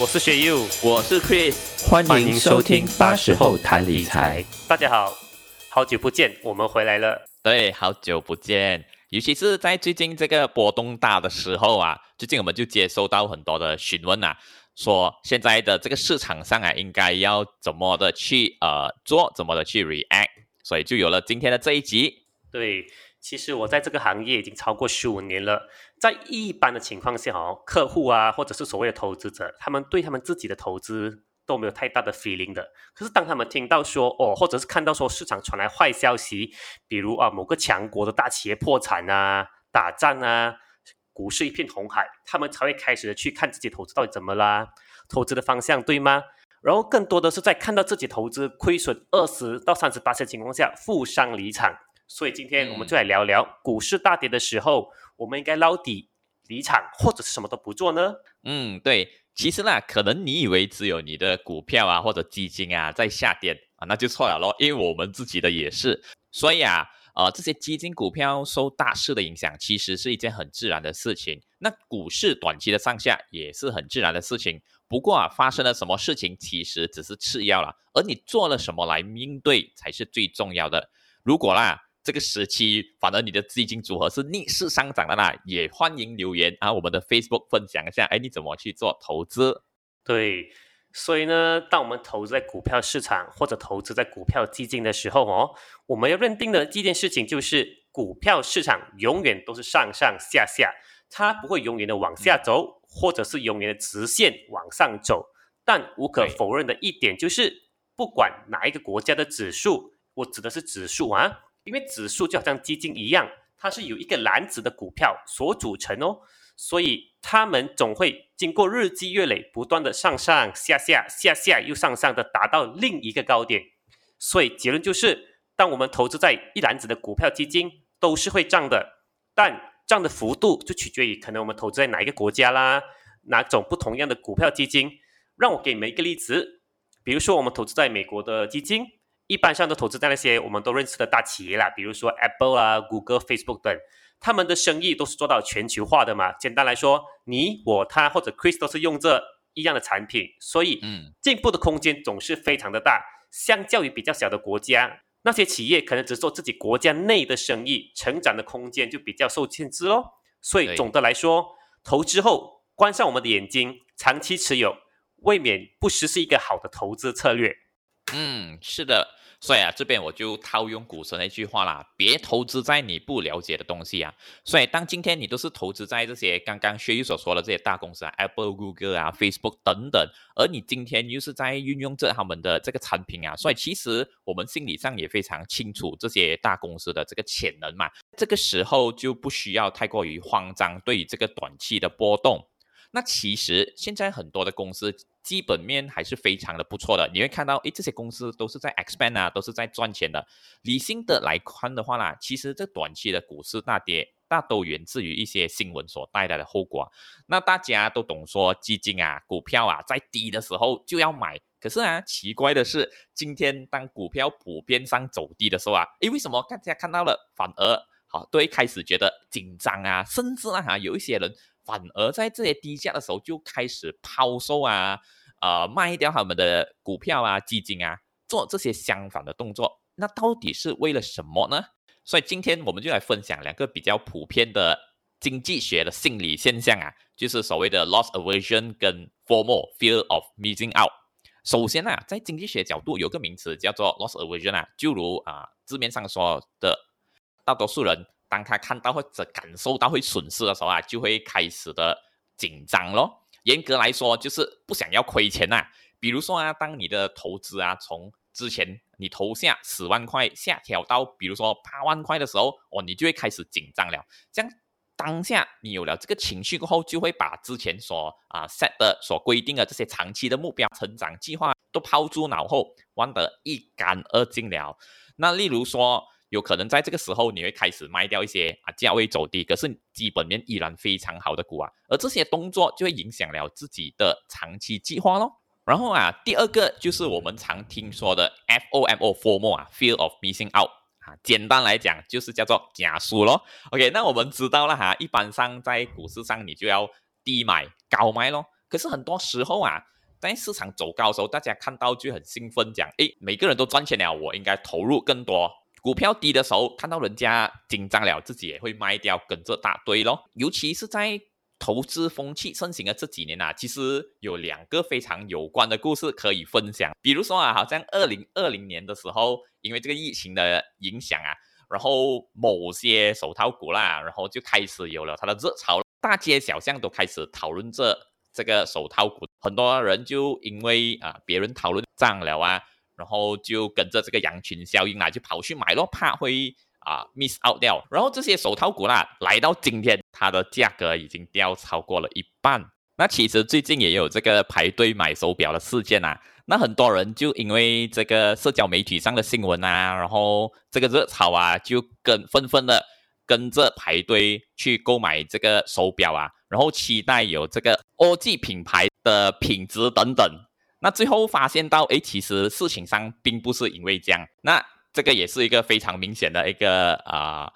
我是学友，我是 Chris，欢迎收听八十后谈理财。大家好，好久不见，我们回来了。对，好久不见，尤其是在最近这个波动大的时候啊，最近我们就接收到很多的询问啊，说现在的这个市场上啊，应该要怎么的去呃做，怎么的去 react，所以就有了今天的这一集。对。其实我在这个行业已经超过十五年了，在一般的情况下哦，客户啊，或者是所谓的投资者，他们对他们自己的投资都没有太大的 feeling 的。可是当他们听到说哦，或者是看到说市场传来坏消息，比如啊某个强国的大企业破产啊、打仗啊、股市一片红海，他们才会开始去看自己投资到底怎么啦，投资的方向对吗？然后更多的是在看到自己投资亏损二十到三十八的情况下，负伤离场。所以今天我们就来聊聊股市大跌的时候，我们应该捞底离场，或者是什么都不做呢？嗯，对，其实呢，可能你以为只有你的股票啊或者基金啊在下跌啊，那就错了咯，因为我们自己的也是。所以啊，呃，这些基金股票受大势的影响，其实是一件很自然的事情。那股市短期的上下也是很自然的事情。不过啊，发生了什么事情其实只是次要了，而你做了什么来应对才是最重要的。如果啦。这个时期，反而你的基金组合是逆势上涨的啦，也欢迎留言啊，我们的 Facebook 分享一下，哎，你怎么去做投资？对，所以呢，当我们投资在股票市场或者投资在股票基金的时候哦，我们要认定的第一件事情就是，股票市场永远都是上上下下，它不会永远的往下走，或者是永远的直线往上走。但无可否认的一点就是，不管哪一个国家的指数，我指的是指数啊。因为指数就好像基金一样，它是由一个篮子的股票所组成哦，所以它们总会经过日积月累，不断的上上下下、下下又上上的，达到另一个高点。所以结论就是，当我们投资在一篮子的股票基金，都是会涨的，但涨的幅度就取决于可能我们投资在哪一个国家啦，哪种不同样的股票基金。让我给你们一个例子，比如说我们投资在美国的基金。一般上都投资在那些我们都认识的大企业啦，比如说 Apple 啊、Google、Facebook 等，他们的生意都是做到全球化的嘛。简单来说，你、我、他或者 Chris 都是用这一样的产品，所以进步的空间总是非常的大。相较于比较小的国家，那些企业可能只做自己国家内的生意，成长的空间就比较受限制喽。所以总的来说，投资后关上我们的眼睛，长期持有，未免不失是一个好的投资策略。嗯，是的，所以啊，这边我就套用股神那句话啦，别投资在你不了解的东西啊。所以，当今天你都是投资在这些刚刚薛玉所说的这些大公司啊，Apple、Google 啊、Facebook 等等，而你今天又是在运用着他们的这个产品啊，所以其实我们心理上也非常清楚这些大公司的这个潜能嘛。这个时候就不需要太过于慌张，对于这个短期的波动。那其实现在很多的公司基本面还是非常的不错的，你会看到，诶，这些公司都是在 expand 啊，都是在赚钱的。理性的来看的话啦，其实这短期的股市大跌，大都源自于一些新闻所带来的后果。那大家都懂说，基金啊、股票啊，在低的时候就要买。可是啊，奇怪的是，今天当股票普遍上走低的时候啊，诶，为什么大家看到了，反而好，都会开始觉得紧张啊，甚至啊，有一些人。反而在这些低价的时候就开始抛售啊，呃，卖掉他们的股票啊、基金啊，做这些相反的动作，那到底是为了什么呢？所以今天我们就来分享两个比较普遍的经济学的心理现象啊，就是所谓的 loss aversion 跟 formal fear of missing out。首先啊，在经济学角度有个名词叫做 loss aversion 啊，就如啊字面上说的，大多数人。当他看到或者感受到会损失的时候啊，就会开始的紧张咯。严格来说，就是不想要亏钱呐。比如说啊，当你的投资啊，从之前你投下十万块下调到比如说八万块的时候，哦，你就会开始紧张了。这样当下你有了这个情绪过后，就会把之前所啊 set 的所规定的这些长期的目标、成长计划都抛诸脑后，忘得一干二净了。那例如说。有可能在这个时候，你会开始卖掉一些啊价位走低，可是基本面依然非常好的股啊，而这些动作就会影响了自己的长期计划咯。然后啊，第二个就是我们常听说的 FOMO，FOMO 啊，Fear of Missing Out 啊，简单来讲就是叫做假输咯。OK，那我们知道了哈，一般上在股市上你就要低买高卖咯。可是很多时候啊，在市场走高的时候，大家看到就很兴奋，讲，诶，每个人都赚钱了，我应该投入更多。股票低的时候，看到人家紧张了，自己也会卖掉，跟着打堆咯。尤其是在投资风气盛行的这几年啊，其实有两个非常有关的故事可以分享。比如说啊，好像二零二零年的时候，因为这个疫情的影响啊，然后某些手套股啦，然后就开始有了它的热潮，大街小巷都开始讨论这这个手套股，很多人就因为啊别人讨论涨了啊。然后就跟着这个羊群效应啊，就跑去买咯，怕会啊 miss out 掉。然后这些手套股啦，来到今天，它的价格已经掉超过了一半。那其实最近也有这个排队买手表的事件啊。那很多人就因为这个社交媒体上的新闻啊，然后这个热潮啊，就跟纷纷的跟着排队去购买这个手表啊，然后期待有这个欧际品牌的品质等等。那最后发现到，哎，其实事情上并不是因为这样，那这个也是一个非常明显的一个啊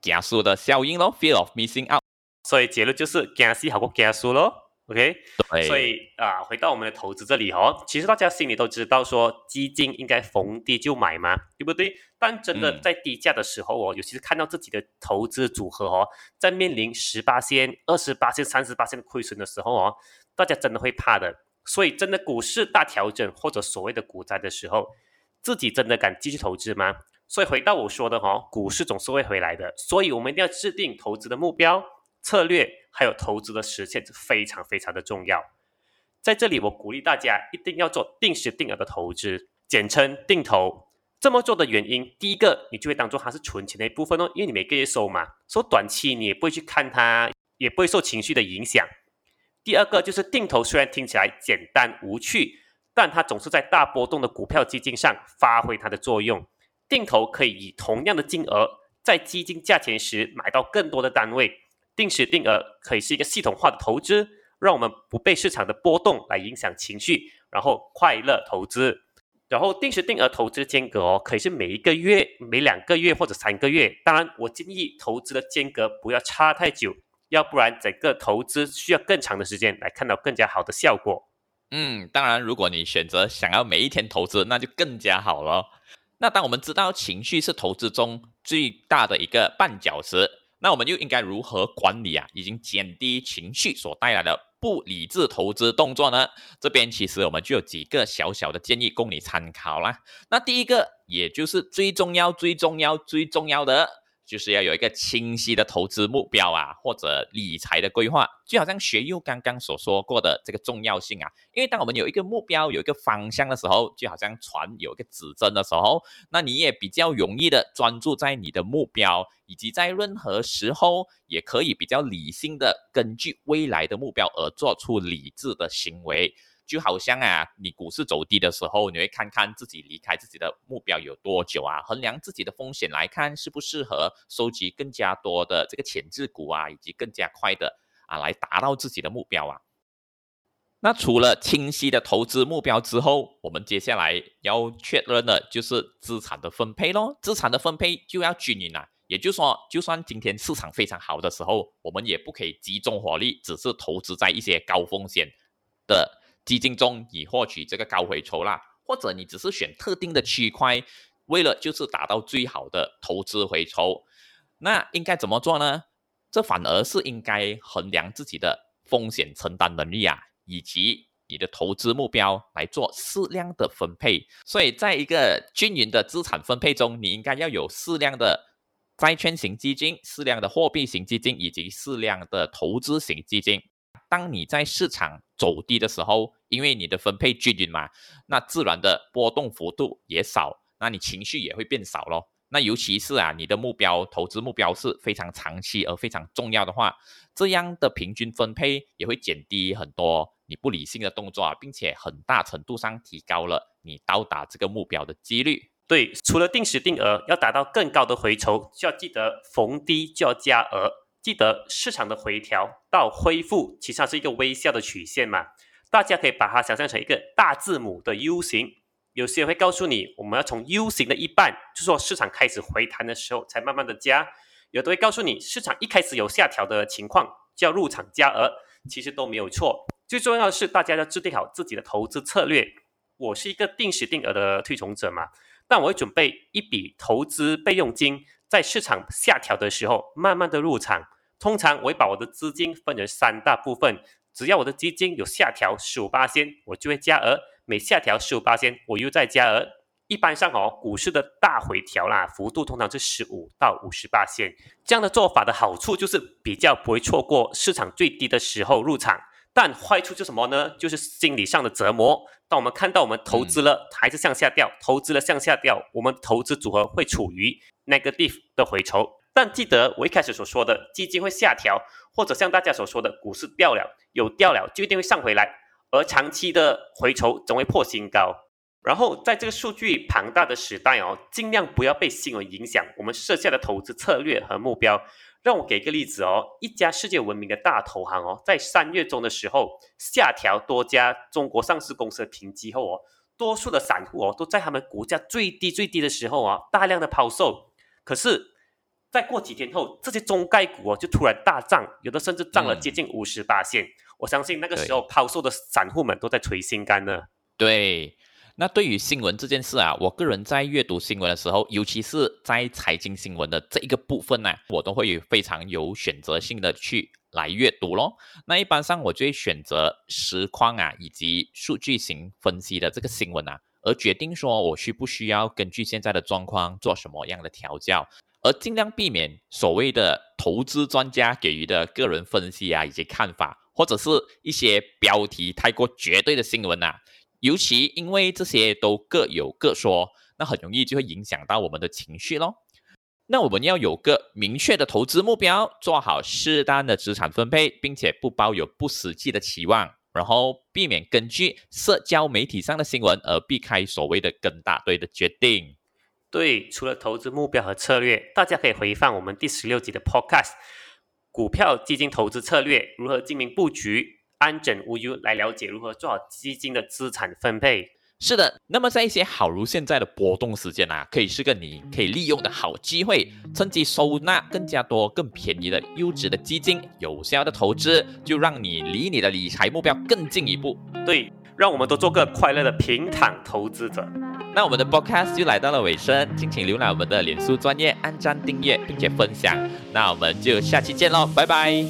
加速的效应咯，fear of missing out。所以结论就是加息好过加速咯，OK？对。所以啊，回到我们的投资这里哦，其实大家心里都知道说，基金应该逢低就买嘛，对不对？但真的在低价的时候哦，尤其是看到自己的投资组合哦，在面临十八线、二十八线、三十八线的亏损的时候哦，大家真的会怕的。所以，真的股市大调整或者所谓的股灾的时候，自己真的敢继续投资吗？所以回到我说的哈，股市总是会回来的。所以我们一定要制定投资的目标、策略，还有投资的实现，非常非常的重要。在这里，我鼓励大家一定要做定时定额的投资，简称定投。这么做的原因，第一个，你就会当做它是存钱的一部分哦，因为你每个月收嘛，收短期你也不会去看它，也不会受情绪的影响。第二个就是定投，虽然听起来简单无趣，但它总是在大波动的股票基金上发挥它的作用。定投可以以同样的金额，在基金价钱时买到更多的单位。定时定额可以是一个系统化的投资，让我们不被市场的波动来影响情绪，然后快乐投资。然后定时定额投资间隔哦，可以是每一个月、每两个月或者三个月。当然，我建议投资的间隔不要差太久。要不然，整个投资需要更长的时间来看到更加好的效果。嗯，当然，如果你选择想要每一天投资，那就更加好了。那当我们知道情绪是投资中最大的一个绊脚石，那我们又应该如何管理啊？已经减低情绪所带来的不理智投资动作呢？这边其实我们就有几个小小的建议供你参考啦。那第一个，也就是最重要、最重要、最重要的。就是要有一个清晰的投资目标啊，或者理财的规划，就好像学友刚刚所说过的这个重要性啊。因为当我们有一个目标、有一个方向的时候，就好像船有一个指针的时候，那你也比较容易的专注在你的目标，以及在任何时候也可以比较理性的根据未来的目标而做出理智的行为。就好像啊，你股市走低的时候，你会看看自己离开自己的目标有多久啊，衡量自己的风险来看，适不适合收集更加多的这个潜质股啊，以及更加快的啊来达到自己的目标啊。那除了清晰的投资目标之后，我们接下来要确认的就是资产的分配咯。资产的分配就要均匀啊，也就是说，就算今天市场非常好的时候，我们也不可以集中火力，只是投资在一些高风险的。基金中以获取这个高回酬啦，或者你只是选特定的区块，为了就是达到最好的投资回酬，那应该怎么做呢？这反而是应该衡量自己的风险承担能力啊，以及你的投资目标来做适量的分配。所以，在一个均匀的资产分配中，你应该要有适量的债券型基金、适量的货币型基金以及适量的投资型基金。当你在市场走低的时候，因为你的分配均匀嘛，那自然的波动幅度也少，那你情绪也会变少咯。那尤其是啊，你的目标投资目标是非常长期而非常重要的话，这样的平均分配也会减低很多你不理性的动作啊，并且很大程度上提高了你到达这个目标的几率。对，除了定时定额，要达到更高的回酬，就要记得逢低就要加额。记得市场的回调到恢复，其实它是一个微笑的曲线嘛。大家可以把它想象成一个大字母的 U 型。有些人会告诉你，我们要从 U 型的一半，就是说市场开始回弹的时候才慢慢的加。有的会告诉你，市场一开始有下调的情况，就要入场加额。其实都没有错，最重要的是，大家要制定好自己的投资策略。我是一个定时定额的推崇者嘛，但我会准备一笔投资备用金，在市场下调的时候，慢慢的入场。通常我会把我的资金分成三大部分，只要我的基金有下调十五八仙，我就会加额；每下调十五八仙，我又再加额。一般上哦，股市的大回调啦，幅度通常是十五到五十八仙。这样的做法的好处就是比较不会错过市场最低的时候入场，但坏处是什么呢？就是心理上的折磨。当我们看到我们投资了还是向下掉，投资了向下掉，我们投资组合会处于 negative 的回抽。但记得我一开始所说的，基金会下调，或者像大家所说的，股市掉了有掉了就一定会上回来，而长期的回抽总会破新高。然后在这个数据庞大的时代哦，尽量不要被新闻影响我们设下的投资策略和目标。让我给个例子哦，一家世界闻名的大投行哦，在三月中的时候下调多家中国上市公司的评级后哦，多数的散户哦都在他们股价最低最低的时候啊，大量的抛售。可是再过几天后，这些中概股哦就突然大涨，有的甚至涨了接近五十八线。我相信那个时候抛售的散户们都在捶心肝呢。对。那对于新闻这件事啊，我个人在阅读新闻的时候，尤其是在财经新闻的这一个部分呢，我都会非常有选择性的去来阅读咯。那一般上我就会选择实况啊，以及数据型分析的这个新闻啊，而决定说我需不需要根据现在的状况做什么样的调教，而尽量避免所谓的投资专家给予的个人分析啊，以及看法，或者是一些标题太过绝对的新闻啊。尤其因为这些都各有各说，那很容易就会影响到我们的情绪咯。那我们要有个明确的投资目标，做好适当的资产分配，并且不抱有不实际的期望，然后避免根据社交媒体上的新闻而避开所谓的跟大队的决定。对，除了投资目标和策略，大家可以回放我们第十六集的 Podcast《股票基金投资策略如何精明布局》。安枕无忧来了解如何做好基金的资产分配。是的，那么在一些好如现在的波动时间啊，可以是个你可以利用的好机会，趁机收纳更加多、更便宜的优质的基金，有效的投资，就让你离你的理财目标更进一步。对，让我们都做个快乐的平躺投资者。那我们的 podcast 就来到了尾声，敬请浏览我们的脸书专业，按赞订阅并且分享。那我们就下期见喽，拜拜。